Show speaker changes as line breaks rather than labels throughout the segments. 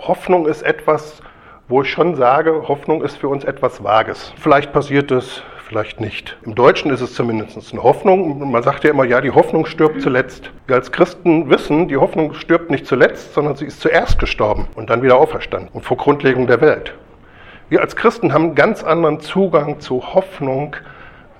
Hoffnung ist etwas, wo ich schon sage, Hoffnung ist für uns etwas Vages. Vielleicht passiert es, vielleicht nicht. Im Deutschen ist es zumindest eine Hoffnung. Man sagt ja immer, ja, die Hoffnung stirbt zuletzt. Wir als Christen wissen, die Hoffnung stirbt nicht zuletzt, sondern sie ist zuerst gestorben und dann wieder auferstanden und vor Grundlegung der Welt. Wir als Christen haben einen ganz anderen Zugang zu Hoffnung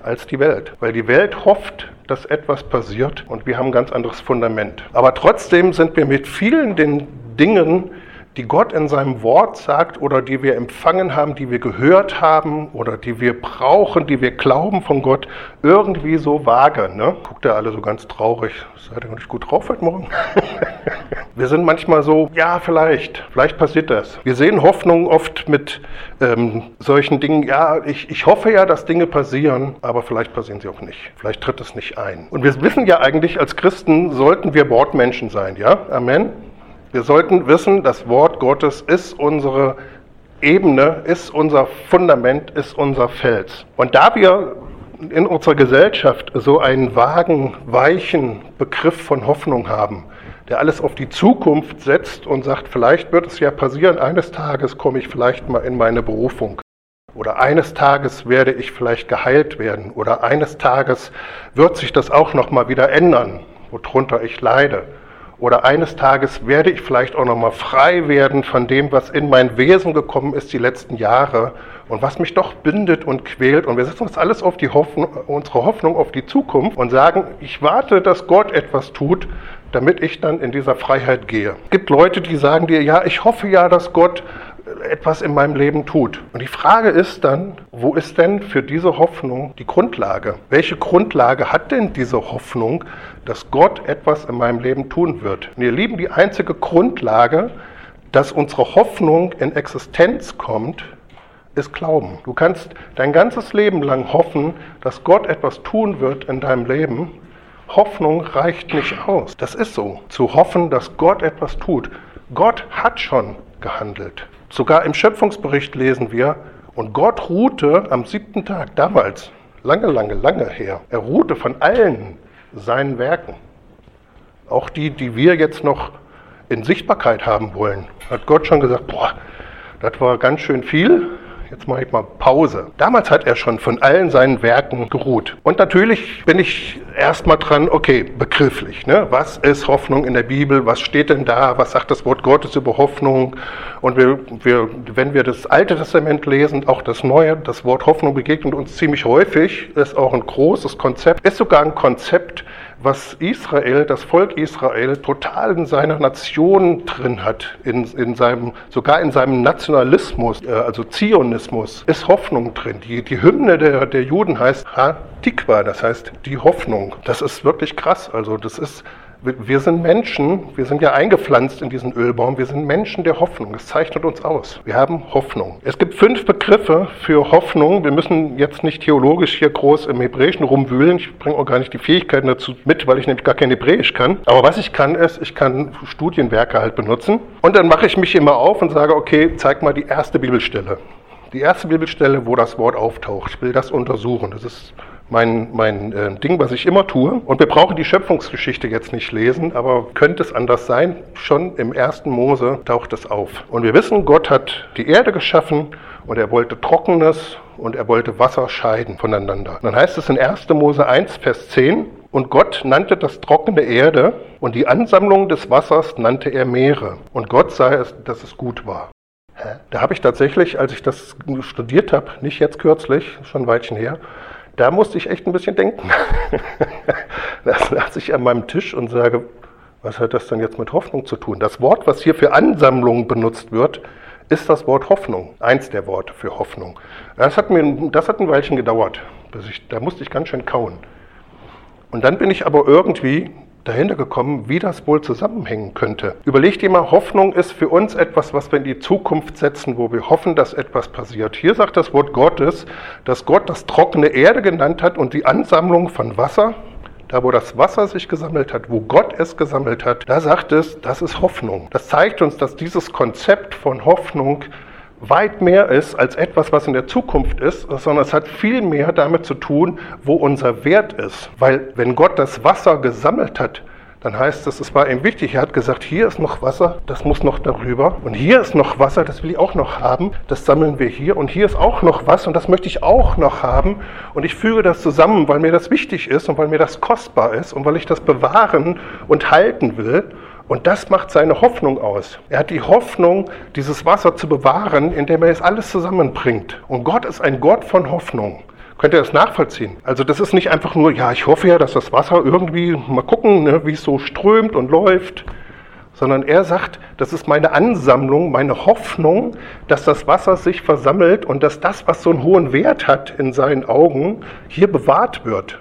als die Welt, weil die Welt hofft, dass etwas passiert und wir haben ein ganz anderes Fundament. Aber trotzdem sind wir mit vielen den Dingen, die Gott in seinem Wort sagt oder die wir empfangen haben, die wir gehört haben oder die wir brauchen, die wir glauben von Gott, irgendwie so vage. Ne? Guckt ihr alle so ganz traurig. Seid ihr nicht gut drauf heute Morgen? wir sind manchmal so, ja, vielleicht, vielleicht passiert das. Wir sehen Hoffnung oft mit ähm, solchen Dingen, ja, ich, ich hoffe ja, dass Dinge passieren, aber vielleicht passieren sie auch nicht. Vielleicht tritt es nicht ein. Und wir wissen ja eigentlich, als Christen sollten wir Wortmenschen sein, ja? Amen. Wir sollten wissen, das Wort Gottes ist unsere Ebene, ist unser Fundament, ist unser Fels. Und da wir in unserer Gesellschaft so einen vagen, weichen Begriff von Hoffnung haben, der alles auf die Zukunft setzt und sagt, vielleicht wird es ja passieren, eines Tages komme ich vielleicht mal in meine Berufung. Oder eines Tages werde ich vielleicht geheilt werden. Oder eines Tages wird sich das auch noch mal wieder ändern, worunter ich leide. Oder eines Tages werde ich vielleicht auch nochmal frei werden von dem, was in mein Wesen gekommen ist die letzten Jahre und was mich doch bindet und quält. Und wir setzen uns alles auf die Hoffnung, unsere Hoffnung auf die Zukunft und sagen, ich warte, dass Gott etwas tut, damit ich dann in dieser Freiheit gehe. Es gibt Leute, die sagen dir, ja, ich hoffe ja, dass Gott etwas in meinem Leben tut. Und die Frage ist dann, wo ist denn für diese Hoffnung die Grundlage? Welche Grundlage hat denn diese Hoffnung, dass Gott etwas in meinem Leben tun wird? Und ihr Lieben, die einzige Grundlage, dass unsere Hoffnung in Existenz kommt, ist Glauben. Du kannst dein ganzes Leben lang hoffen, dass Gott etwas tun wird in deinem Leben. Hoffnung reicht nicht aus. Das ist so. Zu hoffen, dass Gott etwas tut. Gott hat schon gehandelt. Sogar im Schöpfungsbericht lesen wir, und Gott ruhte am siebten Tag, damals, lange, lange, lange her. Er ruhte von allen seinen Werken. Auch die, die wir jetzt noch in Sichtbarkeit haben wollen, hat Gott schon gesagt, boah, das war ganz schön viel, jetzt mache ich mal Pause. Damals hat er schon von allen seinen Werken geruht. Und natürlich bin ich erstmal dran, okay, begrifflich. Ne? Was ist Hoffnung in der Bibel? Was steht denn da? Was sagt das Wort Gottes über Hoffnung? Und wir, wir, wenn wir das Alte Testament lesen, auch das Neue, das Wort Hoffnung begegnet uns ziemlich häufig, ist auch ein großes Konzept, ist sogar ein Konzept, was Israel, das Volk Israel, total in seiner Nation drin hat, in, in seinem, sogar in seinem Nationalismus, äh, also Zionismus, ist Hoffnung drin. Die, die Hymne der, der Juden heißt Ha Tikva, das heißt die Hoffnung. Das ist wirklich krass. Also das ist wir sind Menschen, wir sind ja eingepflanzt in diesen Ölbaum, wir sind Menschen der Hoffnung. Es zeichnet uns aus. Wir haben Hoffnung. Es gibt fünf Begriffe für Hoffnung. Wir müssen jetzt nicht theologisch hier groß im Hebräischen rumwühlen. Ich bringe auch gar nicht die Fähigkeiten dazu mit, weil ich nämlich gar kein Hebräisch kann. Aber was ich kann, ist, ich kann Studienwerke halt benutzen. Und dann mache ich mich immer auf und sage, okay, zeig mal die erste Bibelstelle. Die erste Bibelstelle, wo das Wort auftaucht. Ich will das untersuchen. Das ist mein, mein äh, Ding, was ich immer tue. Und wir brauchen die Schöpfungsgeschichte jetzt nicht lesen, aber könnte es anders sein? Schon im ersten Mose taucht es auf. Und wir wissen, Gott hat die Erde geschaffen und er wollte Trockenes und er wollte Wasser scheiden voneinander. Und dann heißt es in 1. Mose 1, Vers 10, und Gott nannte das trockene Erde und die Ansammlung des Wassers nannte er Meere. Und Gott sah es, dass es gut war. Da habe ich tatsächlich, als ich das studiert habe, nicht jetzt kürzlich, schon ein Weilchen her, da musste ich echt ein bisschen denken. da saß ich an meinem Tisch und sage, was hat das denn jetzt mit Hoffnung zu tun? Das Wort, was hier für Ansammlung benutzt wird, ist das Wort Hoffnung. Eins der Worte für Hoffnung. Das hat, mir, das hat ein Weilchen gedauert. Ich, da musste ich ganz schön kauen. Und dann bin ich aber irgendwie dahinter gekommen, wie das wohl zusammenhängen könnte. Überlegt ihr mal, Hoffnung ist für uns etwas, was wir in die Zukunft setzen, wo wir hoffen, dass etwas passiert. Hier sagt das Wort Gottes, dass Gott das trockene Erde genannt hat und die Ansammlung von Wasser, da wo das Wasser sich gesammelt hat, wo Gott es gesammelt hat, da sagt es, das ist Hoffnung. Das zeigt uns, dass dieses Konzept von Hoffnung weit mehr ist als etwas, was in der Zukunft ist, sondern es hat viel mehr damit zu tun, wo unser Wert ist. Weil wenn Gott das Wasser gesammelt hat, dann heißt es, es war ihm wichtig. Er hat gesagt, hier ist noch Wasser, das muss noch darüber. Und hier ist noch Wasser, das will ich auch noch haben. Das sammeln wir hier. Und hier ist auch noch was und das möchte ich auch noch haben. Und ich füge das zusammen, weil mir das wichtig ist und weil mir das kostbar ist und weil ich das bewahren und halten will. Und das macht seine Hoffnung aus. Er hat die Hoffnung, dieses Wasser zu bewahren, indem er es alles zusammenbringt. Und Gott ist ein Gott von Hoffnung. Könnt ihr das nachvollziehen? Also das ist nicht einfach nur, ja, ich hoffe ja, dass das Wasser irgendwie, mal gucken, ne, wie es so strömt und läuft, sondern er sagt, das ist meine Ansammlung, meine Hoffnung, dass das Wasser sich versammelt und dass das, was so einen hohen Wert hat in seinen Augen, hier bewahrt wird.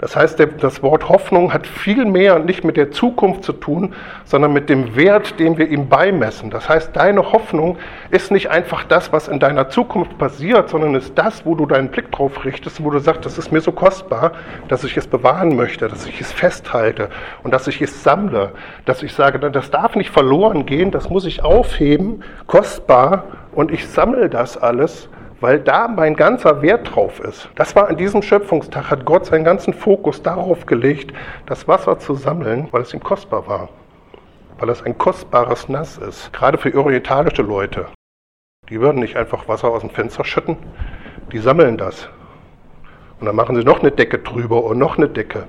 Das heißt, das Wort Hoffnung hat viel mehr nicht mit der Zukunft zu tun, sondern mit dem Wert, den wir ihm beimessen. Das heißt, deine Hoffnung ist nicht einfach das, was in deiner Zukunft passiert, sondern ist das, wo du deinen Blick drauf richtest, wo du sagst, das ist mir so kostbar, dass ich es bewahren möchte, dass ich es festhalte und dass ich es sammle, dass ich sage, das darf nicht verloren gehen, das muss ich aufheben, kostbar und ich sammle das alles weil da mein ganzer Wert drauf ist. Das war an diesem Schöpfungstag, hat Gott seinen ganzen Fokus darauf gelegt, das Wasser zu sammeln, weil es ihm kostbar war. Weil es ein kostbares Nass ist. Gerade für orientalische Leute. Die würden nicht einfach Wasser aus dem Fenster schütten, die sammeln das. Und dann machen sie noch eine Decke drüber und noch eine Decke.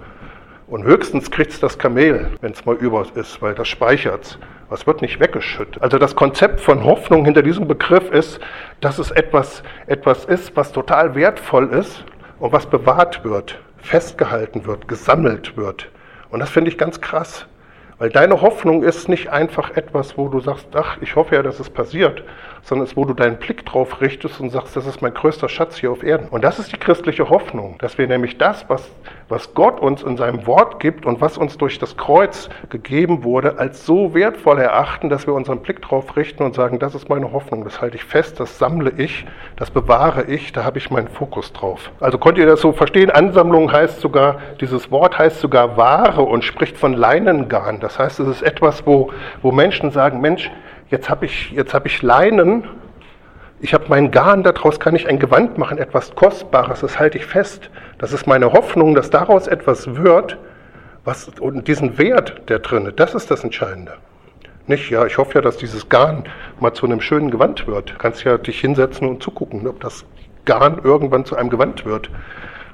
Und höchstens kriegt es das Kamel, wenn es mal über ist, weil das speichert es. Was wird nicht weggeschüttet? Also das Konzept von Hoffnung hinter diesem Begriff ist, dass es etwas, etwas ist, was total wertvoll ist und was bewahrt wird, festgehalten wird, gesammelt wird. Und das finde ich ganz krass. Weil deine Hoffnung ist nicht einfach etwas, wo du sagst, ach, ich hoffe ja, dass es passiert, sondern es ist, wo du deinen Blick drauf richtest und sagst, das ist mein größter Schatz hier auf Erden. Und das ist die christliche Hoffnung, dass wir nämlich das, was, was Gott uns in seinem Wort gibt und was uns durch das Kreuz gegeben wurde, als so wertvoll erachten, dass wir unseren Blick drauf richten und sagen, das ist meine Hoffnung, das halte ich fest, das sammle ich, das bewahre ich, da habe ich meinen Fokus drauf. Also konnt ihr das so verstehen? Ansammlung heißt sogar, dieses Wort heißt sogar Ware und spricht von Leinengarn. Das heißt, es ist etwas, wo, wo Menschen sagen, Mensch, jetzt habe ich, hab ich Leinen, ich habe meinen Garn, daraus kann ich ein Gewand machen, etwas Kostbares, das halte ich fest. Das ist meine Hoffnung, dass daraus etwas wird, was, und diesen Wert, der drin ist, das ist das Entscheidende. Nicht, ja, ich hoffe ja, dass dieses Garn mal zu einem schönen Gewand wird. Du kannst ja dich hinsetzen und zugucken, ob das Garn irgendwann zu einem Gewand wird.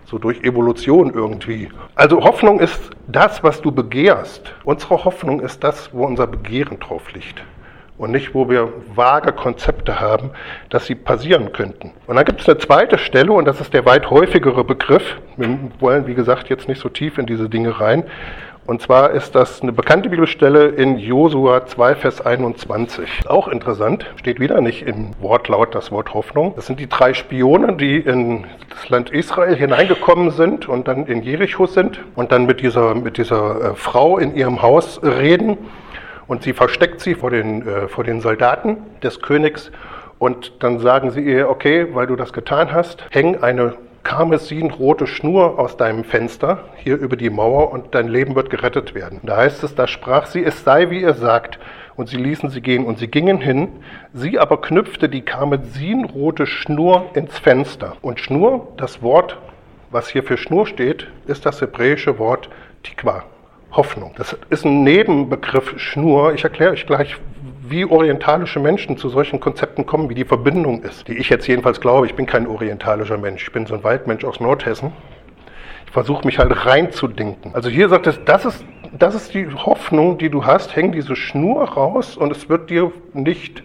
So durch Evolution irgendwie. Also Hoffnung ist das, was du begehrst. Unsere Hoffnung ist das, wo unser Begehren drauf liegt und nicht, wo wir vage Konzepte haben, dass sie passieren könnten. Und dann gibt es eine zweite Stelle, und das ist der weit häufigere Begriff. Wir wollen, wie gesagt, jetzt nicht so tief in diese Dinge rein. Und zwar ist das eine bekannte Bibelstelle in Josua 2, Vers 21. Auch interessant, steht wieder nicht im Wortlaut das Wort Hoffnung. Das sind die drei Spione, die in das Land Israel hineingekommen sind und dann in Jericho sind und dann mit dieser, mit dieser äh, Frau in ihrem Haus reden und sie versteckt sie vor den, äh, vor den Soldaten des Königs und dann sagen sie ihr, okay, weil du das getan hast, häng eine karmesinrote Schnur aus deinem Fenster hier über die Mauer und dein Leben wird gerettet werden. Da heißt es, da sprach sie, es sei wie ihr sagt. Und sie ließen sie gehen und sie gingen hin. Sie aber knüpfte die karmesinrote Schnur ins Fenster. Und Schnur, das Wort, was hier für Schnur steht, ist das hebräische Wort Tikva. Hoffnung. Das ist ein Nebenbegriff Schnur. Ich erkläre euch gleich, wie orientalische Menschen zu solchen Konzepten kommen, wie die Verbindung ist, die ich jetzt jedenfalls glaube. Ich bin kein orientalischer Mensch, ich bin so ein Waldmensch aus Nordhessen. Ich versuche mich halt reinzudenken. Also hier sagt es, das ist, das ist die Hoffnung, die du hast, häng diese Schnur raus und es wird dir nicht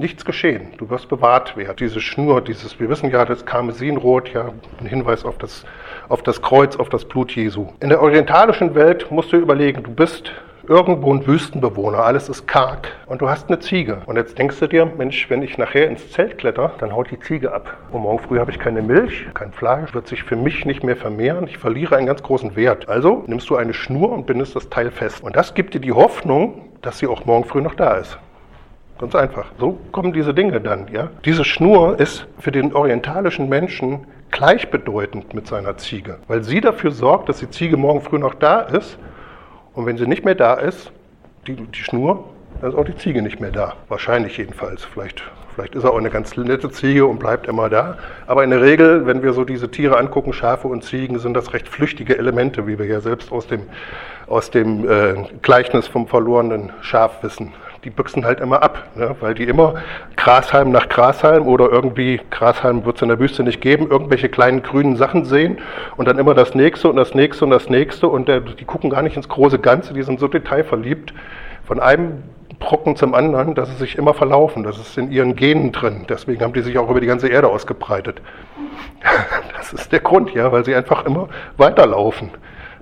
nichts geschehen. Du wirst bewahrt werden. Diese Schnur, dieses, wir wissen ja, das Karmesinrot, ja, ein Hinweis auf das auf das Kreuz, auf das Blut Jesu. In der orientalischen Welt musst du überlegen, du bist irgendwo ein Wüstenbewohner, alles ist karg und du hast eine Ziege. Und jetzt denkst du dir, Mensch, wenn ich nachher ins Zelt kletter, dann haut die Ziege ab. Und morgen früh habe ich keine Milch, kein Fleisch, wird sich für mich nicht mehr vermehren, ich verliere einen ganz großen Wert. Also nimmst du eine Schnur und bindest das Teil fest. Und das gibt dir die Hoffnung, dass sie auch morgen früh noch da ist. Ganz einfach. So kommen diese Dinge dann, ja. Diese Schnur ist für den orientalischen Menschen gleichbedeutend mit seiner Ziege, weil sie dafür sorgt, dass die Ziege morgen früh noch da ist und wenn sie nicht mehr da ist, die, die Schnur dann ist auch die Ziege nicht mehr da. Wahrscheinlich jedenfalls. Vielleicht, vielleicht ist er auch eine ganz nette Ziege und bleibt immer da. Aber in der Regel, wenn wir so diese Tiere angucken, Schafe und Ziegen, sind das recht flüchtige Elemente, wie wir ja selbst aus dem, aus dem äh, Gleichnis vom verlorenen Schaf wissen die büchsen halt immer ab, ne? weil die immer Grashalm nach Grashalm oder irgendwie, Grashalm wird es in der Wüste nicht geben, irgendwelche kleinen grünen Sachen sehen und dann immer das nächste und das nächste und das nächste und der, die gucken gar nicht ins große Ganze, die sind so detailverliebt. Von einem Brocken zum anderen, dass sie sich immer verlaufen. Das ist in ihren Genen drin. Deswegen haben die sich auch über die ganze Erde ausgebreitet. Das ist der Grund, ja, weil sie einfach immer weiterlaufen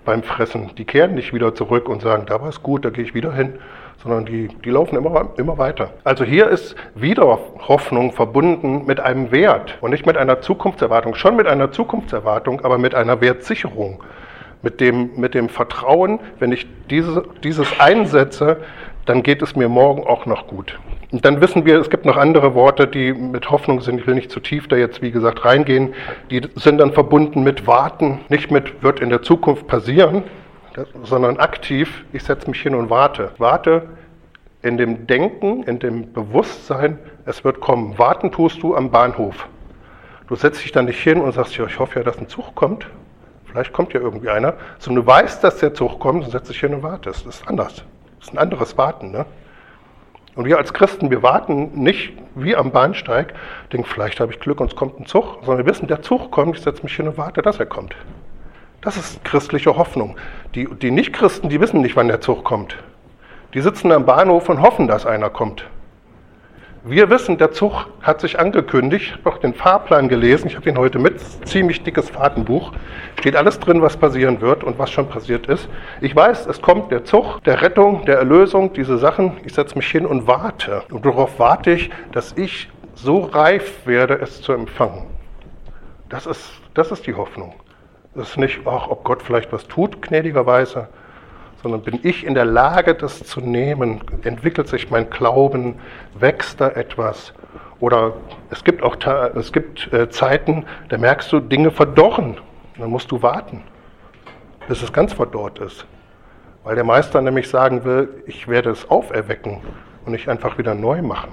beim Fressen. Die kehren nicht wieder zurück und sagen, da war es gut, da gehe ich wieder hin sondern die, die laufen immer, immer weiter. Also hier ist wieder Hoffnung verbunden mit einem Wert und nicht mit einer Zukunftserwartung, schon mit einer Zukunftserwartung, aber mit einer Wertsicherung, mit dem, mit dem Vertrauen, wenn ich diese, dieses einsetze, dann geht es mir morgen auch noch gut. Und dann wissen wir, es gibt noch andere Worte, die mit Hoffnung sind. Ich will nicht zu tief da jetzt, wie gesagt, reingehen. Die sind dann verbunden mit Warten, nicht mit wird in der Zukunft passieren, sondern aktiv, ich setze mich hin und warte. Warte in dem Denken, in dem Bewusstsein, es wird kommen. Warten tust du am Bahnhof. Du setzt dich dann nicht hin und sagst, ja, ich hoffe ja, dass ein Zug kommt. Vielleicht kommt ja irgendwie einer. Sondern du weißt, dass der Zug kommt und setzt dich hin und wartest. Das ist anders. Das ist ein anderes Warten. Ne? Und wir als Christen, wir warten nicht wie am Bahnsteig, denken, vielleicht habe ich Glück und es kommt ein Zug, sondern wir wissen, der Zug kommt, ich setze mich hin und warte, dass er kommt. Das ist christliche Hoffnung. Die, die Nichtchristen, die wissen nicht, wann der Zug kommt. Die sitzen am Bahnhof und hoffen, dass einer kommt. Wir wissen, der Zug hat sich angekündigt. Ich habe auch den Fahrplan gelesen. Ich habe ihn heute mit. Ziemlich dickes Fahrtenbuch. Steht alles drin, was passieren wird und was schon passiert ist. Ich weiß, es kommt der Zug der Rettung, der Erlösung, diese Sachen. Ich setze mich hin und warte. Und darauf warte ich, dass ich so reif werde, es zu empfangen. Das ist, das ist die Hoffnung. Das ist nicht, ach, ob Gott vielleicht was tut, gnädigerweise, sondern bin ich in der Lage, das zu nehmen? Entwickelt sich mein Glauben? Wächst da etwas? Oder es gibt auch es gibt, äh, Zeiten, da merkst du, Dinge verdorren. Dann musst du warten, bis es ganz verdorrt ist. Weil der Meister nämlich sagen will, ich werde es auferwecken und nicht einfach wieder neu machen.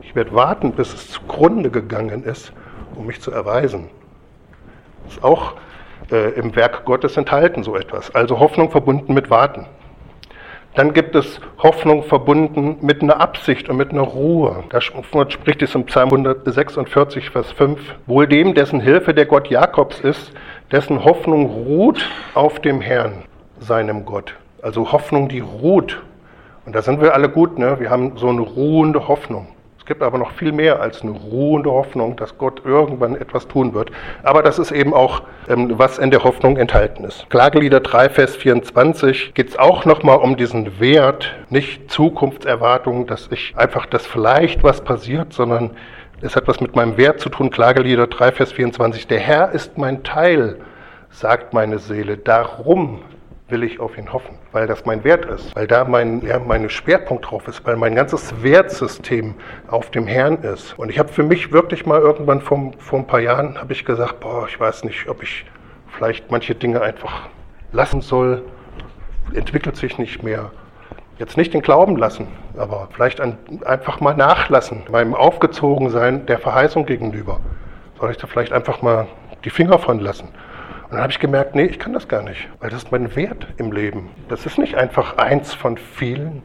Ich werde warten, bis es zugrunde gegangen ist, um mich zu erweisen. Das ist auch äh, im Werk Gottes enthalten, so etwas. Also Hoffnung verbunden mit Warten. Dann gibt es Hoffnung verbunden mit einer Absicht und mit einer Ruhe. Da spricht es im Psalm 146, Vers 5. Wohl dem, dessen Hilfe der Gott Jakobs ist, dessen Hoffnung ruht auf dem Herrn, seinem Gott. Also Hoffnung, die ruht. Und da sind wir alle gut, ne? Wir haben so eine ruhende Hoffnung gibt aber noch viel mehr als eine ruhende Hoffnung, dass Gott irgendwann etwas tun wird. Aber das ist eben auch, ähm, was in der Hoffnung enthalten ist. Klagelieder 3, Vers 24 geht es auch nochmal um diesen Wert, nicht Zukunftserwartungen, dass ich einfach, dass vielleicht was passiert, sondern es hat was mit meinem Wert zu tun. Klagelieder 3, Vers 24. Der Herr ist mein Teil, sagt meine Seele. Darum will ich auf ihn hoffen, weil das mein Wert ist, weil da mein, ja, mein Schwerpunkt drauf ist, weil mein ganzes Wertsystem auf dem Herrn ist. Und ich habe für mich wirklich mal irgendwann vor, vor ein paar Jahren, habe ich gesagt, boah, ich weiß nicht, ob ich vielleicht manche Dinge einfach lassen soll, entwickelt sich nicht mehr. Jetzt nicht den Glauben lassen, aber vielleicht an, einfach mal nachlassen, meinem Aufgezogensein der Verheißung gegenüber. Soll ich da vielleicht einfach mal die Finger von lassen? Und dann habe ich gemerkt, nee, ich kann das gar nicht, weil das ist mein Wert im Leben. Das ist nicht einfach eins von vielen.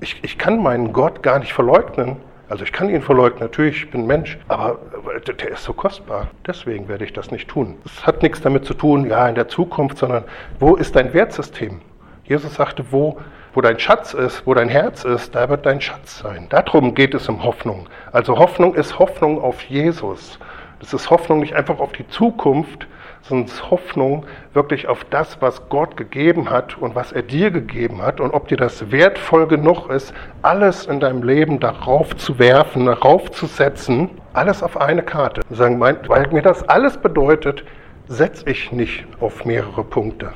Ich, ich kann meinen Gott gar nicht verleugnen. Also ich kann ihn verleugnen, natürlich, ich bin Mensch, aber der ist so kostbar. Deswegen werde ich das nicht tun. Es hat nichts damit zu tun, ja, in der Zukunft, sondern wo ist dein Wertsystem? Jesus sagte, wo, wo dein Schatz ist, wo dein Herz ist, da wird dein Schatz sein. Darum geht es um Hoffnung. Also Hoffnung ist Hoffnung auf Jesus. Das ist Hoffnung nicht einfach auf die Zukunft, sondern Hoffnung wirklich auf das, was Gott gegeben hat und was er dir gegeben hat und ob dir das wertvoll genug ist, alles in deinem Leben darauf zu werfen, darauf zu setzen, alles auf eine Karte. Sagen, weil mir das alles bedeutet, setze ich nicht auf mehrere Punkte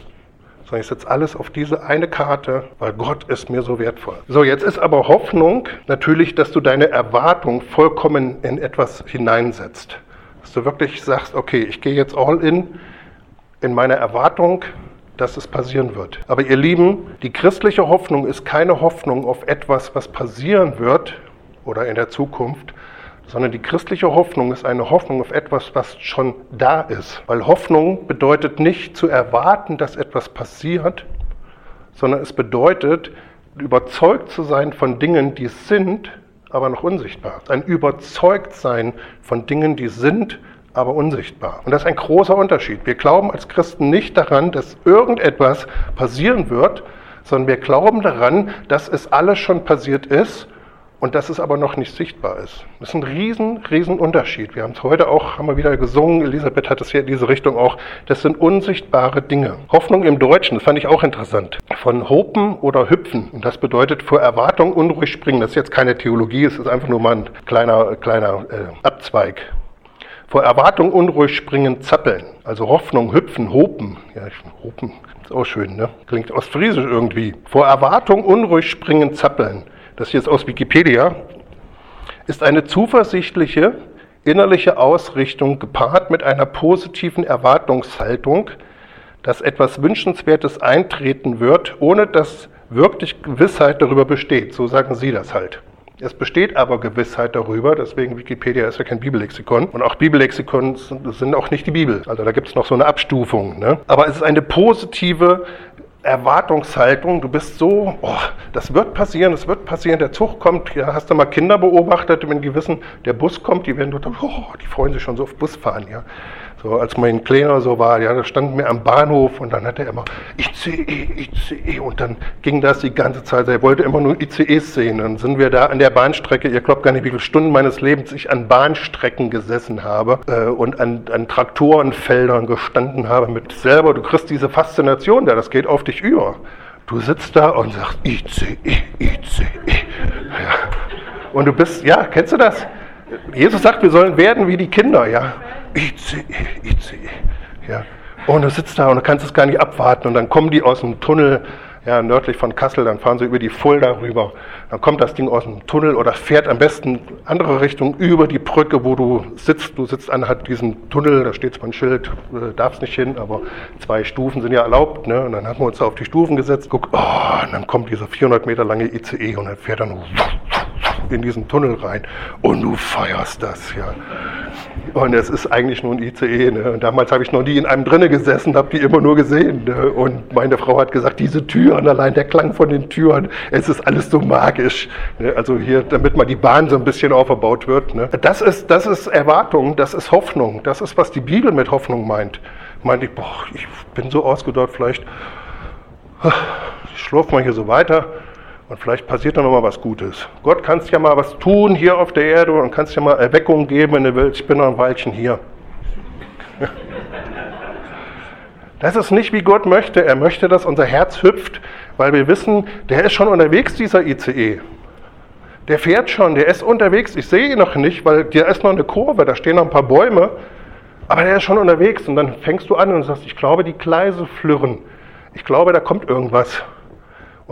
sondern ich setze alles auf diese eine Karte, weil Gott ist mir so wertvoll. So, jetzt ist aber Hoffnung natürlich, dass du deine Erwartung vollkommen in etwas hineinsetzt. Dass du wirklich sagst, okay, ich gehe jetzt all in in meiner Erwartung, dass es passieren wird. Aber ihr Lieben, die christliche Hoffnung ist keine Hoffnung auf etwas, was passieren wird oder in der Zukunft, sondern die christliche Hoffnung ist eine Hoffnung auf etwas, was schon da ist. Weil Hoffnung bedeutet nicht zu erwarten, dass etwas passiert, sondern es bedeutet, überzeugt zu sein von Dingen, die sind, aber noch unsichtbar. Ein Überzeugtsein von Dingen, die sind, aber unsichtbar. Und das ist ein großer Unterschied. Wir glauben als Christen nicht daran, dass irgendetwas passieren wird, sondern wir glauben daran, dass es alles schon passiert ist und dass es aber noch nicht sichtbar ist. Das ist ein riesen, riesen Unterschied. Wir haben es heute auch, haben wir wieder gesungen, Elisabeth hat es hier in diese Richtung auch, das sind unsichtbare Dinge. Hoffnung im Deutschen, das fand ich auch interessant. Von hopen oder hüpfen. Und das bedeutet vor Erwartung unruhig springen. Das ist jetzt keine Theologie, es ist einfach nur mal ein kleiner, kleiner äh, Abzweig. Vor Erwartung unruhig springen, zappeln. Also Hoffnung, hüpfen, hopen. Ja, hopen ist auch schön, ne? Klingt ostfriesisch irgendwie. Vor Erwartung unruhig springen, zappeln das hier ist aus Wikipedia, ist eine zuversichtliche innerliche Ausrichtung gepaart mit einer positiven Erwartungshaltung, dass etwas Wünschenswertes eintreten wird, ohne dass wirklich Gewissheit darüber besteht. So sagen Sie das halt. Es besteht aber Gewissheit darüber, deswegen Wikipedia ist ja kein Bibellexikon und auch Bibellexikon sind auch nicht die Bibel. Also da gibt es noch so eine Abstufung. Ne? Aber es ist eine positive Erwartungshaltung, du bist so, oh, das wird passieren, das wird passieren, der Zug kommt, ja, hast du mal Kinder beobachtet, wenn die wissen, der Bus kommt, die werden total, oh, die freuen sich schon so auf Busfahren, ja. So, als mein Kleiner so war, ja, da standen wir am Bahnhof und dann hat er immer ICE, ICE und dann ging das die ganze Zeit. Er wollte immer nur ICEs sehen. Dann sind wir da an der Bahnstrecke. Ihr glaubt gar nicht, wie viele Stunden meines Lebens ich an Bahnstrecken gesessen habe äh, und an, an Traktorenfeldern gestanden habe mit selber. Du kriegst diese Faszination da, das geht auf dich über. Du sitzt da und sagst ICE, ICE. Ja. Und du bist, ja, kennst du das? Jesus sagt, wir sollen werden wie die Kinder, ja. ICE, ICE. Ja. Und du sitzt da und du kannst es gar nicht abwarten. Und dann kommen die aus dem Tunnel, ja, nördlich von Kassel, dann fahren sie über die Fulda rüber. Dann kommt das Ding aus dem Tunnel oder fährt am besten andere Richtung über die Brücke, wo du sitzt. Du sitzt an halt diesem Tunnel, da steht zwar ein Schild, äh, darfst nicht hin, aber zwei Stufen sind ja erlaubt. Ne? Und dann haben wir uns da auf die Stufen gesetzt, guck, oh, und dann kommt dieser 400 Meter lange ICE und dann fährt er nur in diesen Tunnel rein und du feierst das, ja. Und es ist eigentlich nur ein ICE. Ne? Und damals habe ich noch nie in einem drinne gesessen, habe die immer nur gesehen. Ne? Und meine Frau hat gesagt, diese Türen, allein der Klang von den Türen, es ist alles so magisch. Ne? Also hier, damit mal die Bahn so ein bisschen aufgebaut wird. Ne? Das, ist, das ist Erwartung, das ist Hoffnung. Das ist, was die Bibel mit Hoffnung meint. Meinte ich, boah, ich bin so ausgedauert, vielleicht ich schlurf mal hier so weiter und vielleicht passiert da noch mal was Gutes. Gott kannst ja mal was tun hier auf der Erde und kannst ja mal Erweckung geben in der Welt. Ich bin noch ein Weilchen hier. Das ist nicht, wie Gott möchte. Er möchte, dass unser Herz hüpft, weil wir wissen, der ist schon unterwegs, dieser ICE. Der fährt schon, der ist unterwegs. Ich sehe ihn noch nicht, weil der ist noch eine Kurve, da stehen noch ein paar Bäume. Aber der ist schon unterwegs. Und dann fängst du an und sagst, ich glaube, die Gleise flirren. Ich glaube, da kommt irgendwas.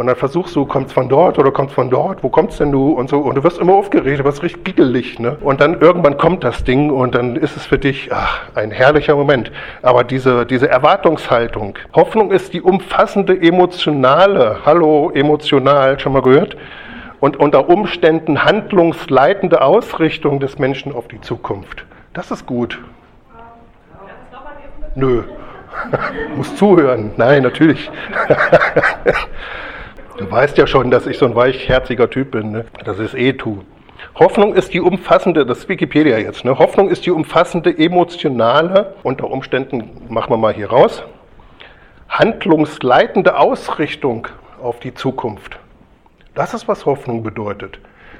Und dann versuchst du, kommt's von dort oder kommt's von dort, wo kommt's denn du und so. Und du wirst immer aufgeregt, du wirst richtig giggelig. Ne? Und dann irgendwann kommt das Ding und dann ist es für dich ach, ein herrlicher Moment. Aber diese, diese Erwartungshaltung, Hoffnung ist die umfassende emotionale, hallo, emotional, schon mal gehört? Und unter Umständen handlungsleitende Ausrichtung des Menschen auf die Zukunft. Das ist gut. Nö. Muss zuhören. Nein, natürlich. Du weißt ja schon, dass ich so ein weichherziger Typ bin, ne? ich es eh tue. Hoffnung ist die umfassende, das ist Wikipedia jetzt, ne? Hoffnung ist die umfassende emotionale, unter Umständen machen wir mal hier raus, handlungsleitende Ausrichtung auf die Zukunft. Das ist, was Hoffnung bedeutet.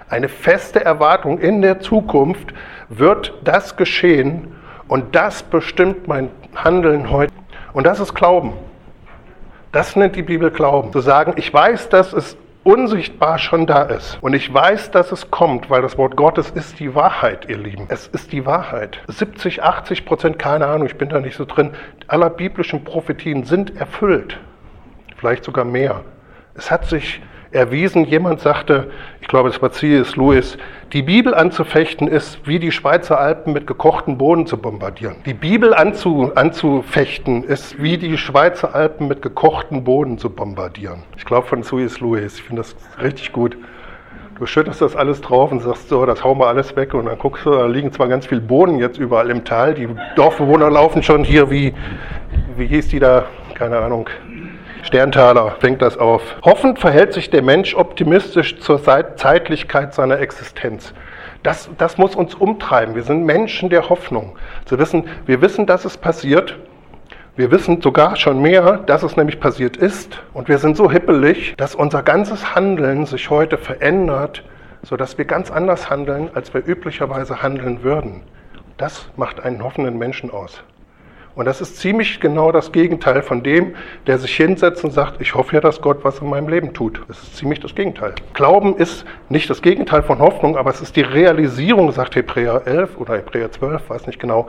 Eine feste Erwartung in der Zukunft wird das geschehen und das bestimmt mein Handeln heute. Und das ist Glauben. Das nennt die Bibel Glauben. Zu sagen, ich weiß, dass es unsichtbar schon da ist. Und ich weiß, dass es kommt, weil das Wort Gottes ist die Wahrheit, ihr Lieben. Es ist die Wahrheit. 70, 80 Prozent, keine Ahnung, ich bin da nicht so drin, aller biblischen Prophetien sind erfüllt. Vielleicht sogar mehr. Es hat sich erwiesen. Jemand sagte, ich glaube, es war C.S. Lewis, die Bibel anzufechten ist wie die Schweizer Alpen mit gekochten Boden zu bombardieren. Die Bibel anzu, anzufechten ist wie die Schweizer Alpen mit gekochten Boden zu bombardieren. Ich glaube von C.S. Lewis. Ich finde das richtig gut. Du schüttest das alles drauf und sagst so, das hauen wir alles weg und dann guckst du, da liegen zwar ganz viel Boden jetzt überall im Tal, die Dorfbewohner laufen schon hier wie, wie hieß die da, keine Ahnung, Sterntaler fängt das auf. Hoffend verhält sich der Mensch optimistisch zur Zeitlichkeit seiner Existenz. Das, das muss uns umtreiben. Wir sind Menschen der Hoffnung. Sie wissen, wir wissen, dass es passiert wir wissen sogar schon mehr, dass es nämlich passiert ist. Und wir sind so hippelig, dass unser ganzes Handeln sich heute verändert, sodass wir ganz anders handeln, als wir üblicherweise handeln würden. Das macht einen hoffenden Menschen aus. Und das ist ziemlich genau das Gegenteil von dem, der sich hinsetzt und sagt, ich hoffe ja, dass Gott was in meinem Leben tut. Das ist ziemlich das Gegenteil. Glauben ist nicht das Gegenteil von Hoffnung, aber es ist die Realisierung, sagt Hebräer 11 oder Hebräer 12, weiß nicht genau,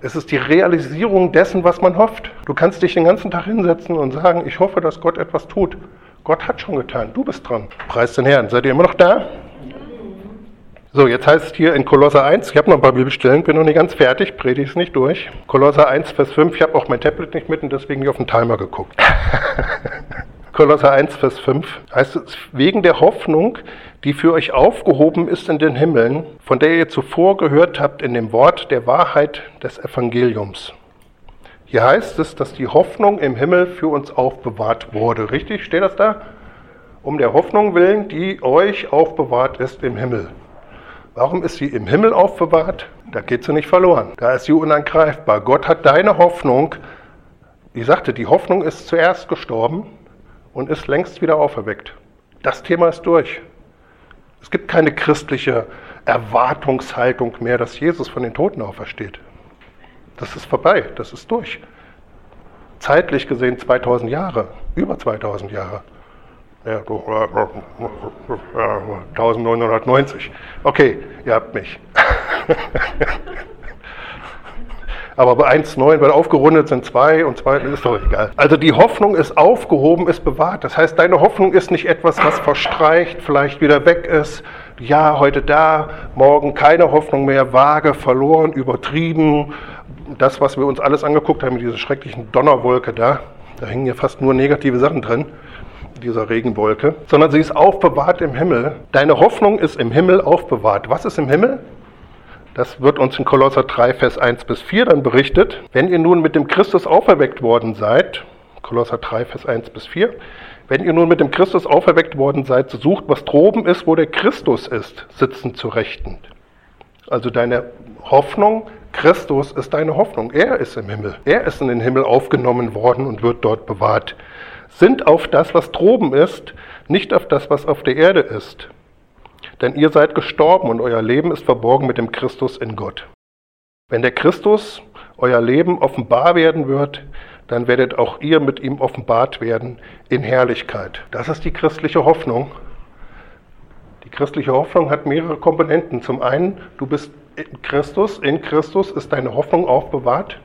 es ist die Realisierung dessen, was man hofft. Du kannst dich den ganzen Tag hinsetzen und sagen, ich hoffe, dass Gott etwas tut. Gott hat schon getan, du bist dran. Preis den Herrn. Seid ihr immer noch da? So, jetzt heißt es hier in Kolosser 1, ich habe noch ein paar Bibelstellen, bin noch nicht ganz fertig, predige es nicht durch. Kolosser 1, Vers 5, ich habe auch mein Tablet nicht mit und deswegen nicht auf den Timer geguckt. Kolosser 1, Vers 5 heißt es, wegen der Hoffnung, die für euch aufgehoben ist in den Himmeln, von der ihr zuvor gehört habt in dem Wort der Wahrheit des Evangeliums. Hier heißt es, dass die Hoffnung im Himmel für uns aufbewahrt wurde. Richtig? Steht das da? Um der Hoffnung willen, die euch aufbewahrt ist im Himmel. Warum ist sie im Himmel aufbewahrt? Da geht sie nicht verloren. Da ist sie unangreifbar. Gott hat deine Hoffnung, ich sagte, die Hoffnung ist zuerst gestorben und ist längst wieder auferweckt. Das Thema ist durch. Es gibt keine christliche Erwartungshaltung mehr, dass Jesus von den Toten aufersteht. Das ist vorbei, das ist durch. Zeitlich gesehen 2000 Jahre, über 2000 Jahre. Ja, 1990. Okay, ihr habt mich. Aber bei 1,9 wird aufgerundet, sind 2 und 2 ist doch egal. Also die Hoffnung ist aufgehoben, ist bewahrt. Das heißt, deine Hoffnung ist nicht etwas, was verstreicht, vielleicht wieder weg ist. Ja, heute da, morgen keine Hoffnung mehr, vage, verloren, übertrieben. Das, was wir uns alles angeguckt haben, diese schrecklichen Donnerwolke da, da hängen ja fast nur negative Sachen drin dieser Regenwolke, sondern sie ist aufbewahrt im Himmel. Deine Hoffnung ist im Himmel aufbewahrt. Was ist im Himmel? Das wird uns in Kolosser 3, Vers 1 bis 4 dann berichtet. Wenn ihr nun mit dem Christus auferweckt worden seid, Kolosser 3, Vers 1 bis 4, wenn ihr nun mit dem Christus auferweckt worden seid, so sucht, was droben ist, wo der Christus ist, sitzend zu Rechten. Also deine Hoffnung, Christus ist deine Hoffnung. Er ist im Himmel. Er ist in den Himmel aufgenommen worden und wird dort bewahrt. Sind auf das, was droben ist, nicht auf das, was auf der Erde ist. Denn ihr seid gestorben und euer Leben ist verborgen mit dem Christus in Gott. Wenn der Christus euer Leben offenbar werden wird, dann werdet auch ihr mit ihm offenbart werden in Herrlichkeit. Das ist die christliche Hoffnung. Die christliche Hoffnung hat mehrere Komponenten. Zum einen, du bist in Christus, in Christus ist deine Hoffnung aufbewahrt.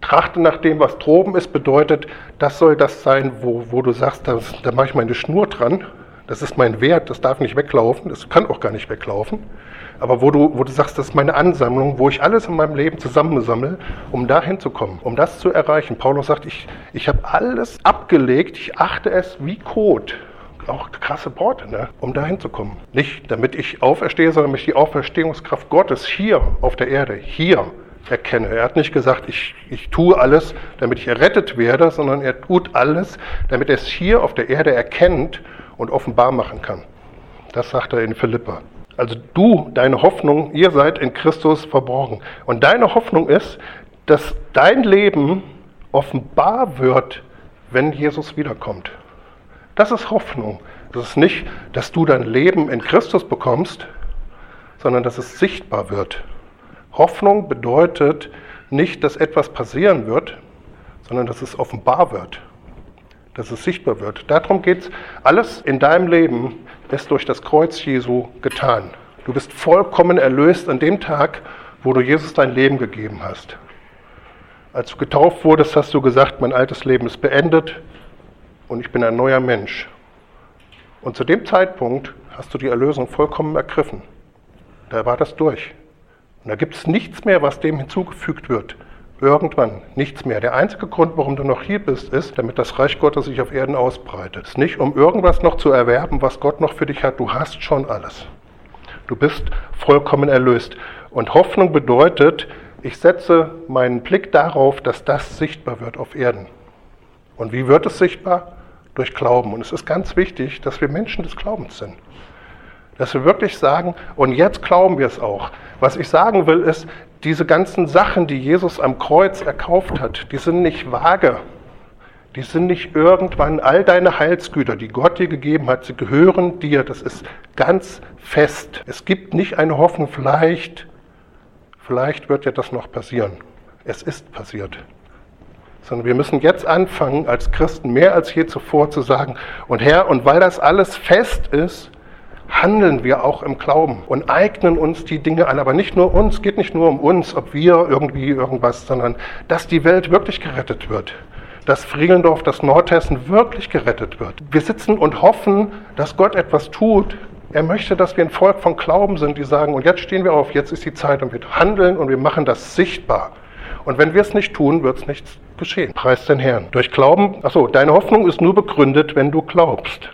Trachte nach dem, was droben ist, bedeutet, das soll das sein, wo, wo du sagst, das, da mache ich meine Schnur dran das ist mein Wert, das darf nicht weglaufen, das kann auch gar nicht weglaufen. Aber wo du, wo du sagst, das ist meine Ansammlung, wo ich alles in meinem Leben zusammensammle, um da hinzukommen, um das zu erreichen. Paulus sagt, ich, ich habe alles abgelegt, ich achte es wie Kot. Auch krasse Worte, ne? um da hinzukommen. Nicht damit ich auferstehe, sondern damit ich die Auferstehungskraft Gottes hier auf der Erde, hier erkenne. Er hat nicht gesagt, ich, ich tue alles, damit ich errettet werde, sondern er tut alles, damit er es hier auf der Erde erkennt und offenbar machen kann. Das sagt er in Philippa. Also du, deine Hoffnung, ihr seid in Christus verborgen. Und deine Hoffnung ist, dass dein Leben offenbar wird, wenn Jesus wiederkommt. Das ist Hoffnung. Das ist nicht, dass du dein Leben in Christus bekommst, sondern dass es sichtbar wird. Hoffnung bedeutet nicht, dass etwas passieren wird, sondern dass es offenbar wird dass es sichtbar wird. Darum geht es. Alles in deinem Leben ist durch das Kreuz Jesu getan. Du bist vollkommen erlöst an dem Tag, wo du Jesus dein Leben gegeben hast. Als du getauft wurdest, hast du gesagt, mein altes Leben ist beendet und ich bin ein neuer Mensch. Und zu dem Zeitpunkt hast du die Erlösung vollkommen ergriffen. Da war das durch. Und da gibt es nichts mehr, was dem hinzugefügt wird. Irgendwann nichts mehr. Der einzige Grund, warum du noch hier bist, ist, damit das Reich Gottes sich auf Erden ausbreitet. Es ist nicht, um irgendwas noch zu erwerben, was Gott noch für dich hat. Du hast schon alles. Du bist vollkommen erlöst. Und Hoffnung bedeutet, ich setze meinen Blick darauf, dass das sichtbar wird auf Erden. Und wie wird es sichtbar? Durch Glauben. Und es ist ganz wichtig, dass wir Menschen des Glaubens sind. Dass wir wirklich sagen, und jetzt glauben wir es auch. Was ich sagen will, ist, diese ganzen Sachen, die Jesus am Kreuz erkauft hat, die sind nicht vage. Die sind nicht irgendwann all deine Heilsgüter, die Gott dir gegeben hat, sie gehören dir. Das ist ganz fest. Es gibt nicht eine Hoffnung, vielleicht, vielleicht wird ja das noch passieren. Es ist passiert. Sondern wir müssen jetzt anfangen, als Christen mehr als je zuvor zu sagen, und Herr, und weil das alles fest ist, handeln wir auch im Glauben und eignen uns die Dinge an. Aber nicht nur uns, geht nicht nur um uns, ob wir irgendwie irgendwas, sondern dass die Welt wirklich gerettet wird. Dass Friegendorf, das Nordhessen wirklich gerettet wird. Wir sitzen und hoffen, dass Gott etwas tut. Er möchte, dass wir ein Volk von Glauben sind, die sagen, und jetzt stehen wir auf, jetzt ist die Zeit und wir handeln und wir machen das sichtbar. Und wenn wir es nicht tun, wird es nichts geschehen. Preis den Herrn. Durch Glauben, achso, deine Hoffnung ist nur begründet, wenn du glaubst.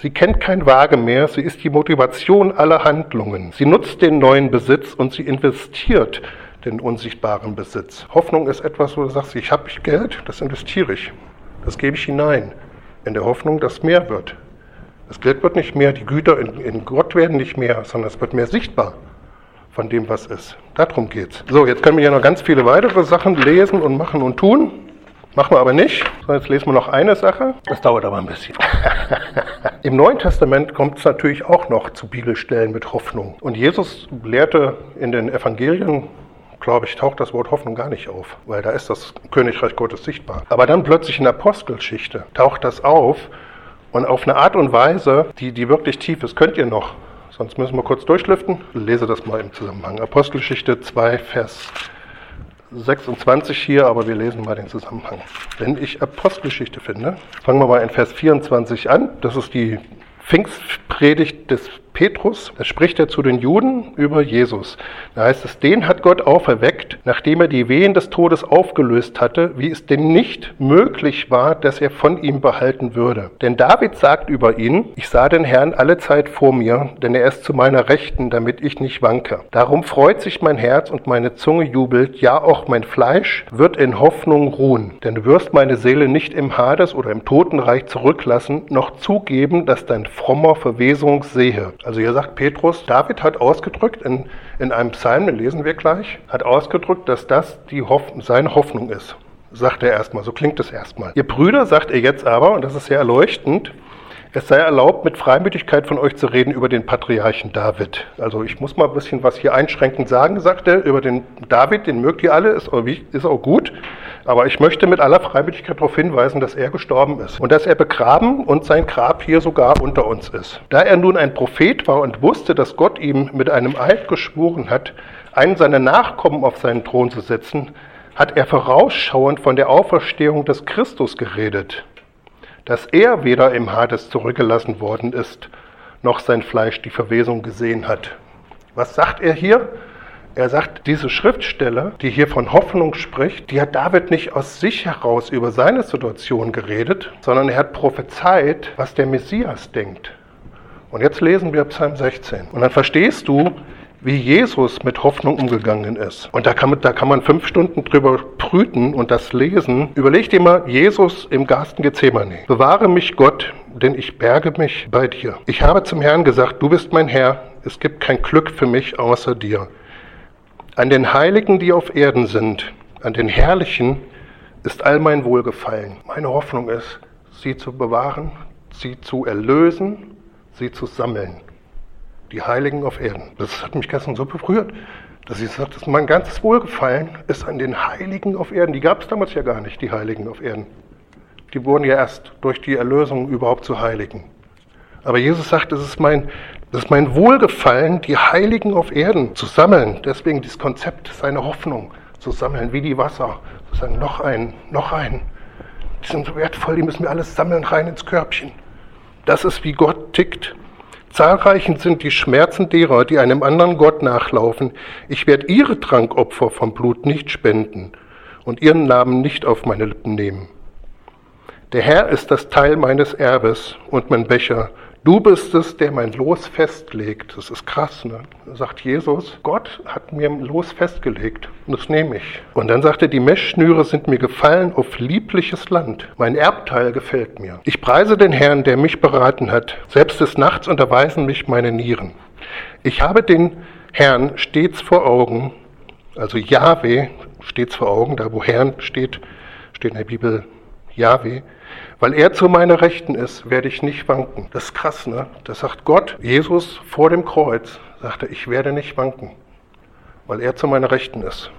Sie kennt kein Waage mehr, sie ist die Motivation aller Handlungen. Sie nutzt den neuen Besitz und sie investiert den unsichtbaren Besitz. Hoffnung ist etwas, wo du sagst, ich habe Geld, das investiere ich. Das gebe ich hinein, in der Hoffnung, dass mehr wird. Das Geld wird nicht mehr, die Güter in, in Gott werden nicht mehr, sondern es wird mehr sichtbar von dem, was ist. Darum geht's. So, jetzt können wir ja noch ganz viele weitere Sachen lesen und machen und tun. Machen wir aber nicht. So, jetzt lesen wir noch eine Sache. Das dauert aber ein bisschen. Im Neuen Testament kommt es natürlich auch noch zu Bibelstellen mit Hoffnung. Und Jesus lehrte in den Evangelien, glaube ich, taucht das Wort Hoffnung gar nicht auf, weil da ist das Königreich Gottes sichtbar. Aber dann plötzlich in der Apostelgeschichte taucht das auf und auf eine Art und Weise, die, die wirklich tief ist. Könnt ihr noch? Sonst müssen wir kurz durchlüften. Ich lese das mal im Zusammenhang. Apostelgeschichte 2, Vers 26 hier, aber wir lesen mal den Zusammenhang. Wenn ich Apostelgeschichte finde, fangen wir mal in Vers 24 an. Das ist die Pfingstpredigt des Petrus, da spricht er zu den Juden über Jesus. Da heißt es, den hat Gott auferweckt, nachdem er die Wehen des Todes aufgelöst hatte, wie es denn nicht möglich war, dass er von ihm behalten würde. Denn David sagt über ihn, ich sah den Herrn alle Zeit vor mir, denn er ist zu meiner Rechten, damit ich nicht wanke. Darum freut sich mein Herz und meine Zunge jubelt, ja auch mein Fleisch wird in Hoffnung ruhen. Denn du wirst meine Seele nicht im Hades oder im Totenreich zurücklassen, noch zugeben, dass dein frommer Verwesung sehe. Also hier sagt Petrus, David hat ausgedrückt in, in einem Psalm, den lesen wir gleich, hat ausgedrückt, dass das die Hoff seine Hoffnung ist. Sagt er erstmal, so klingt es erstmal. Ihr Brüder, sagt er jetzt aber, und das ist sehr erleuchtend, es sei erlaubt, mit Freimütigkeit von euch zu reden über den Patriarchen David. Also ich muss mal ein bisschen was hier einschränkend sagen, sagt er, über den David, den mögt ihr alle, ist ist auch gut. Aber ich möchte mit aller Freimütigkeit darauf hinweisen, dass er gestorben ist und dass er begraben und sein Grab hier sogar unter uns ist. Da er nun ein Prophet war und wusste, dass Gott ihm mit einem Eid geschworen hat, einen seiner Nachkommen auf seinen Thron zu setzen, hat er vorausschauend von der Auferstehung des Christus geredet dass er weder im Hades zurückgelassen worden ist, noch sein Fleisch die Verwesung gesehen hat. Was sagt er hier? Er sagt, diese Schriftstelle, die hier von Hoffnung spricht, die hat David nicht aus sich heraus über seine Situation geredet, sondern er hat prophezeit, was der Messias denkt. Und jetzt lesen wir Psalm 16. Und dann verstehst du, wie Jesus mit Hoffnung umgegangen ist. Und da kann man, da kann man fünf Stunden drüber brüten und das lesen. Überleg dir mal Jesus im Garten Gethsemane. Bewahre mich Gott, denn ich berge mich bei dir. Ich habe zum Herrn gesagt, du bist mein Herr, es gibt kein Glück für mich außer dir. An den Heiligen, die auf Erden sind, an den Herrlichen ist all mein Wohlgefallen. Meine Hoffnung ist, sie zu bewahren, sie zu erlösen, sie zu sammeln die Heiligen auf Erden. Das hat mich gestern so berührt, dass ich sagte, mein ganzes Wohlgefallen ist an den Heiligen auf Erden. Die gab es damals ja gar nicht, die Heiligen auf Erden. Die wurden ja erst durch die Erlösung überhaupt zu Heiligen. Aber Jesus sagt, es ist mein, das ist mein Wohlgefallen, die Heiligen auf Erden zu sammeln. Deswegen dieses Konzept, seine Hoffnung zu sammeln, wie die Wasser. Zu sagen, noch ein, noch ein. Die sind so wertvoll, die müssen wir alles sammeln rein ins Körbchen Das ist, wie Gott tickt. Zahlreichen sind die Schmerzen derer, die einem anderen Gott nachlaufen. Ich werde ihre Trankopfer vom Blut nicht spenden und ihren Namen nicht auf meine Lippen nehmen. Der Herr ist das Teil meines Erbes und mein Becher. Du bist es, der mein Los festlegt. Das ist krass, ne? Sagt Jesus, Gott hat mir Los festgelegt und das nehme ich. Und dann sagt er, die Messschnüre sind mir gefallen auf liebliches Land. Mein Erbteil gefällt mir. Ich preise den Herrn, der mich beraten hat. Selbst des Nachts unterweisen mich meine Nieren. Ich habe den Herrn stets vor Augen, also Yahweh stets vor Augen, da wo Herrn steht, steht in der Bibel Yahweh. Weil er zu meiner Rechten ist, werde ich nicht wanken. Das ist krass, ne? Das sagt Gott, Jesus vor dem Kreuz, sagte, ich werde nicht wanken, weil er zu meiner Rechten ist.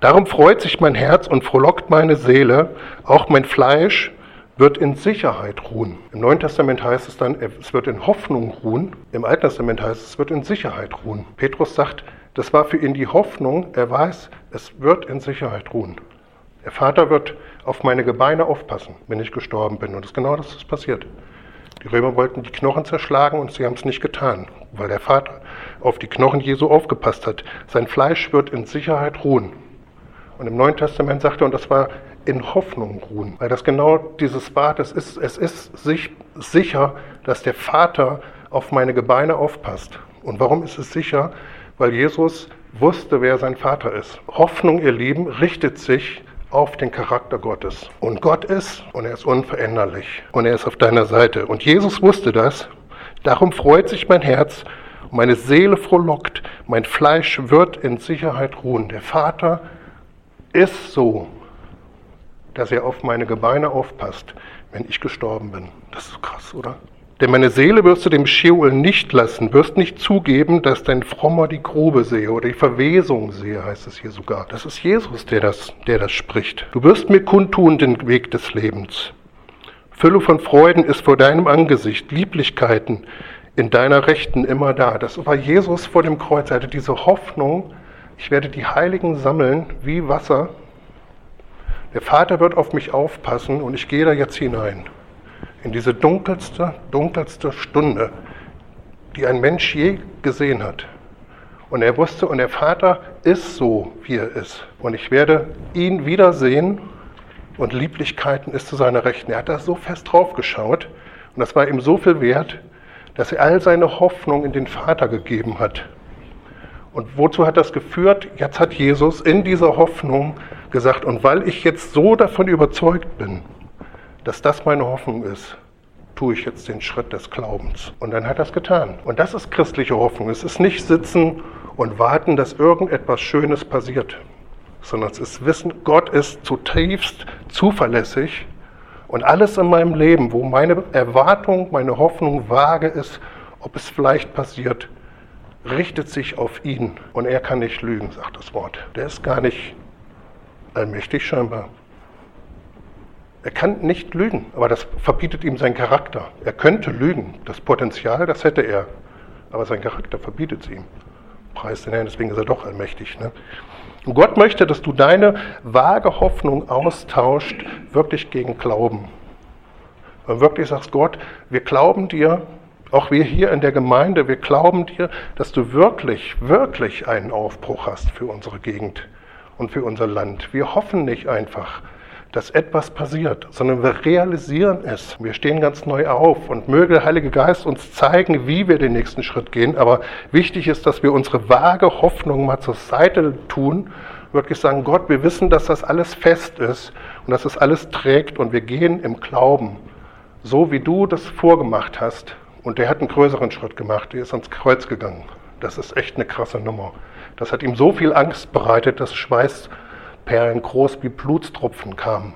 Darum freut sich mein Herz und frohlockt meine Seele, auch mein Fleisch wird in Sicherheit ruhen. Im Neuen Testament heißt es dann, es wird in Hoffnung ruhen. Im Alten Testament heißt es, es wird in Sicherheit ruhen. Petrus sagt, das war für ihn die Hoffnung, er weiß, es wird in Sicherheit ruhen. Der Vater wird auf meine Gebeine aufpassen, wenn ich gestorben bin. Und das ist genau das ist passiert. Die Römer wollten die Knochen zerschlagen und sie haben es nicht getan, weil der Vater auf die Knochen Jesu aufgepasst hat. Sein Fleisch wird in Sicherheit ruhen. Und im Neuen Testament sagt er, und das war in Hoffnung ruhen, weil das genau dieses war, das ist, es ist sich sicher, dass der Vater auf meine Gebeine aufpasst. Und warum ist es sicher? Weil Jesus wusste, wer sein Vater ist. Hoffnung, ihr Lieben, richtet sich auf den Charakter Gottes. Und Gott ist und er ist unveränderlich und er ist auf deiner Seite. Und Jesus wusste das. Darum freut sich mein Herz meine Seele frohlockt. Mein Fleisch wird in Sicherheit ruhen. Der Vater ist so, dass er auf meine Gebeine aufpasst, wenn ich gestorben bin. Das ist krass, oder? Denn meine Seele wirst du dem Scheol nicht lassen, wirst nicht zugeben, dass dein Frommer die Grube sehe oder die Verwesung sehe, heißt es hier sogar. Das ist Jesus, der das, der das spricht. Du wirst mir kundtun den Weg des Lebens. Fülle von Freuden ist vor deinem Angesicht, Lieblichkeiten in deiner Rechten immer da. Das war Jesus vor dem Kreuz. Er hatte diese Hoffnung, ich werde die Heiligen sammeln wie Wasser. Der Vater wird auf mich aufpassen und ich gehe da jetzt hinein in diese dunkelste, dunkelste Stunde, die ein Mensch je gesehen hat. Und er wusste, und der Vater ist so, wie er ist. Und ich werde ihn wiedersehen und Lieblichkeiten ist zu seiner Rechten. Er hat da so fest drauf geschaut und das war ihm so viel wert, dass er all seine Hoffnung in den Vater gegeben hat. Und wozu hat das geführt? Jetzt hat Jesus in dieser Hoffnung gesagt, und weil ich jetzt so davon überzeugt bin, dass das meine Hoffnung ist, tue ich jetzt den Schritt des Glaubens. Und dann hat er es getan. Und das ist christliche Hoffnung. Es ist nicht sitzen und warten, dass irgendetwas Schönes passiert, sondern es ist Wissen, Gott ist zutiefst zuverlässig und alles in meinem Leben, wo meine Erwartung, meine Hoffnung vage ist, ob es vielleicht passiert, richtet sich auf ihn. Und er kann nicht lügen, sagt das Wort. Der ist gar nicht allmächtig scheinbar. Er kann nicht lügen, aber das verbietet ihm sein Charakter. Er könnte lügen, das Potenzial, das hätte er, aber sein Charakter verbietet es ihm. Preis den Herrn, deswegen ist er doch allmächtig. Ne? Und Gott möchte, dass du deine vage Hoffnung austauscht, wirklich gegen Glauben. Und wirklich sagst, Gott, wir glauben dir, auch wir hier in der Gemeinde, wir glauben dir, dass du wirklich, wirklich einen Aufbruch hast für unsere Gegend und für unser Land. Wir hoffen nicht einfach, dass etwas passiert, sondern wir realisieren es. Wir stehen ganz neu auf und möge der Heilige Geist uns zeigen, wie wir den nächsten Schritt gehen. Aber wichtig ist, dass wir unsere vage Hoffnung mal zur Seite tun, wirklich sagen, Gott, wir wissen, dass das alles fest ist und dass das alles trägt und wir gehen im Glauben, so wie du das vorgemacht hast. Und der hat einen größeren Schritt gemacht, der ist ans Kreuz gegangen. Das ist echt eine krasse Nummer. Das hat ihm so viel Angst bereitet, dass Schweiß Perlen groß wie Blutstropfen kamen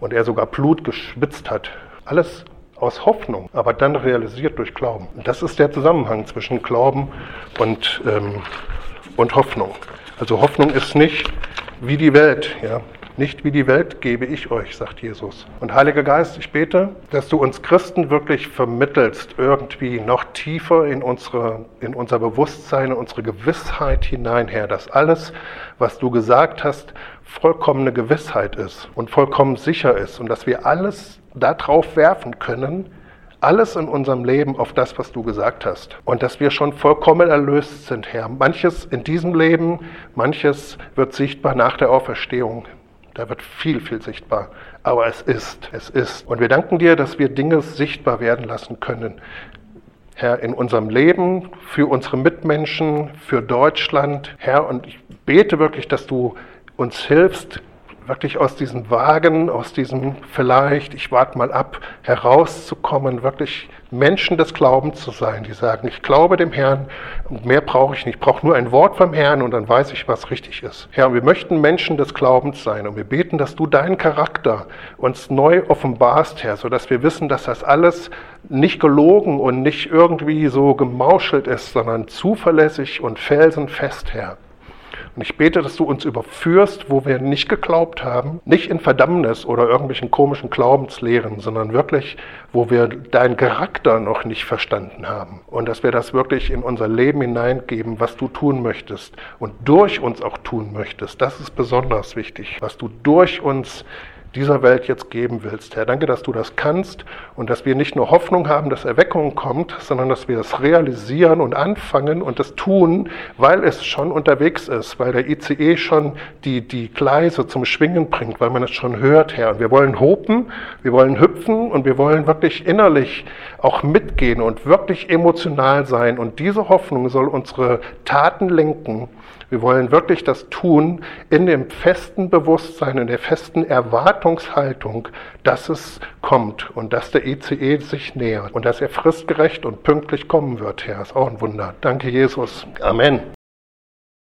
und er sogar Blut geschwitzt hat. Alles aus Hoffnung, aber dann realisiert durch Glauben. Das ist der Zusammenhang zwischen Glauben und, ähm, und Hoffnung. Also Hoffnung ist nicht wie die Welt. Ja? Nicht wie die Welt gebe ich euch, sagt Jesus. Und Heiliger Geist, ich bete, dass du uns Christen wirklich vermittelst, irgendwie noch tiefer in, unsere, in unser Bewusstsein, in unsere Gewissheit hinein, Herr, dass alles, was du gesagt hast, vollkommene Gewissheit ist und vollkommen sicher ist und dass wir alles darauf werfen können, alles in unserem Leben auf das, was du gesagt hast. Und dass wir schon vollkommen erlöst sind, Herr. Manches in diesem Leben, manches wird sichtbar nach der Auferstehung. Da wird viel, viel sichtbar. Aber es ist, es ist. Und wir danken dir, dass wir Dinge sichtbar werden lassen können. Herr, in unserem Leben, für unsere Mitmenschen, für Deutschland. Herr, und ich bete wirklich, dass du uns hilfst, wirklich aus diesem Wagen, aus diesem vielleicht, ich warte mal ab, herauszukommen, wirklich Menschen des Glaubens zu sein, die sagen, ich glaube dem Herrn und mehr brauche ich nicht. Ich brauche nur ein Wort vom Herrn und dann weiß ich, was richtig ist. Herr, wir möchten Menschen des Glaubens sein und wir beten, dass du deinen Charakter uns neu offenbarst, Herr, sodass wir wissen, dass das alles nicht gelogen und nicht irgendwie so gemauschelt ist, sondern zuverlässig und felsenfest, Herr. Und ich bete, dass du uns überführst, wo wir nicht geglaubt haben, nicht in Verdammnis oder irgendwelchen komischen Glaubenslehren, sondern wirklich, wo wir deinen Charakter noch nicht verstanden haben. Und dass wir das wirklich in unser Leben hineingeben, was du tun möchtest und durch uns auch tun möchtest. Das ist besonders wichtig, was du durch uns dieser Welt jetzt geben willst. Herr, danke, dass du das kannst und dass wir nicht nur Hoffnung haben, dass Erweckung kommt, sondern dass wir es realisieren und anfangen und das tun, weil es schon unterwegs ist, weil der ICE schon die, die Gleise zum Schwingen bringt, weil man es schon hört, Herr. Und wir wollen hopen, wir wollen hüpfen und wir wollen wirklich innerlich auch mitgehen und wirklich emotional sein. Und diese Hoffnung soll unsere Taten lenken wir wollen wirklich das tun in dem festen Bewusstsein, in der festen Erwartungshaltung, dass es kommt und dass der ECE sich nähert und dass er fristgerecht und pünktlich kommen wird, Herr. Ist auch ein Wunder. Danke, Jesus. Amen.